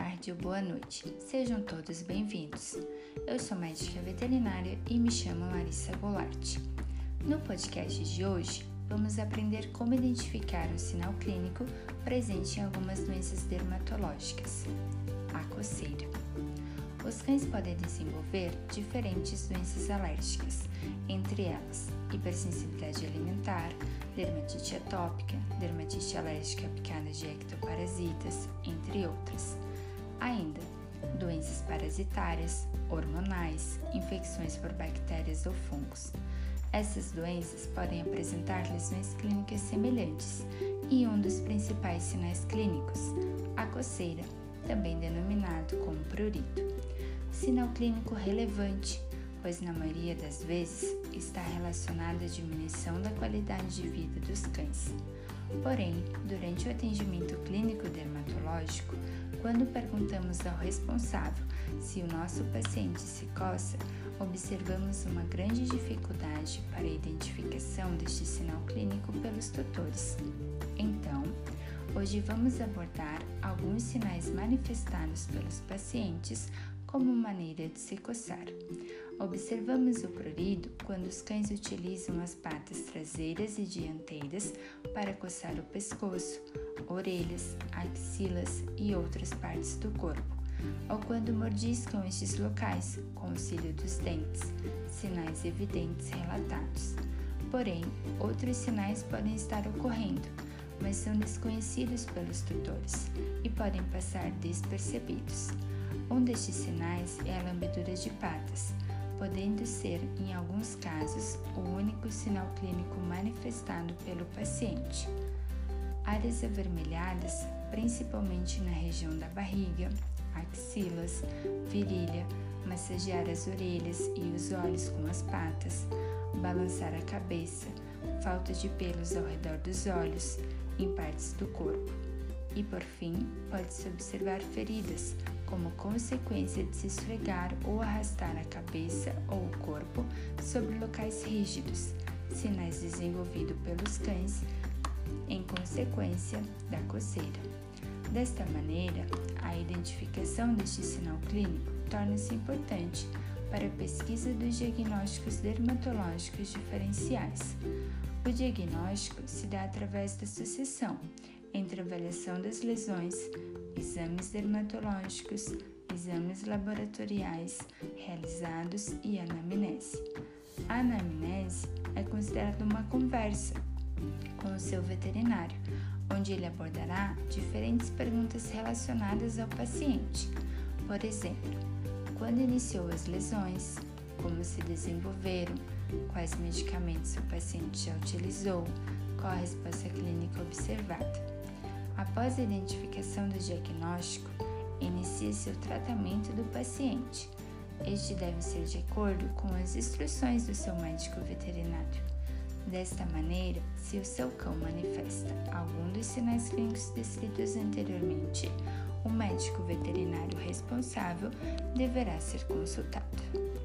tarde ou boa noite. Sejam todos bem-vindos. Eu sou médica veterinária e me chamo Larissa Goulart. No podcast de hoje, vamos aprender como identificar um sinal clínico presente em algumas doenças dermatológicas. A coceira. Os cães podem desenvolver diferentes doenças alérgicas, entre elas hipersensibilidade alimentar, dermatite atópica, dermatite alérgica picada de ectoparasitas, entre outras. Ainda, doenças parasitárias, hormonais, infecções por bactérias ou fungos. Essas doenças podem apresentar lesões clínicas semelhantes e um dos principais sinais clínicos, a coceira, também denominado como prurito. Sinal clínico relevante pois na maioria das vezes está relacionada à diminuição da qualidade de vida dos cães. Porém, durante o atendimento clínico dermatológico, quando perguntamos ao responsável se o nosso paciente se coça, observamos uma grande dificuldade para a identificação deste sinal clínico pelos tutores. Então, hoje vamos abordar alguns sinais manifestados pelos pacientes como maneira de se coçar. Observamos o prurido quando os cães utilizam as patas traseiras e dianteiras para coçar o pescoço, orelhas, axilas e outras partes do corpo, ou quando mordiscam estes locais com o cílio dos dentes, sinais evidentes relatados. Porém, outros sinais podem estar ocorrendo, mas são desconhecidos pelos tutores e podem passar despercebidos. Um destes sinais é a lambedura de patas podendo ser, em alguns casos, o único sinal clínico manifestado pelo paciente. Áreas avermelhadas, principalmente na região da barriga, axilas, virilha, massagear as orelhas e os olhos com as patas, balançar a cabeça, falta de pelos ao redor dos olhos, em partes do corpo. E por fim, pode-se observar feridas, como consequência de se esfregar ou arrastar a cabeça ou o corpo sobre locais rígidos, sinais desenvolvidos pelos cães em consequência da coceira. Desta maneira, a identificação deste sinal clínico torna-se importante para a pesquisa dos diagnósticos dermatológicos diferenciais. O diagnóstico se dá através da sucessão entre avaliação das lesões, exames dermatológicos, exames laboratoriais realizados e anamnese. A anamnese é considerada uma conversa com o seu veterinário, onde ele abordará diferentes perguntas relacionadas ao paciente. Por exemplo, quando iniciou as lesões, como se desenvolveram, quais medicamentos o paciente já utilizou, qual a resposta clínica observada. Após a identificação do diagnóstico, inicia-se o tratamento do paciente. Este deve ser de acordo com as instruções do seu médico veterinário. Desta maneira, se o seu cão manifesta algum dos sinais clínicos descritos anteriormente, o médico veterinário responsável deverá ser consultado.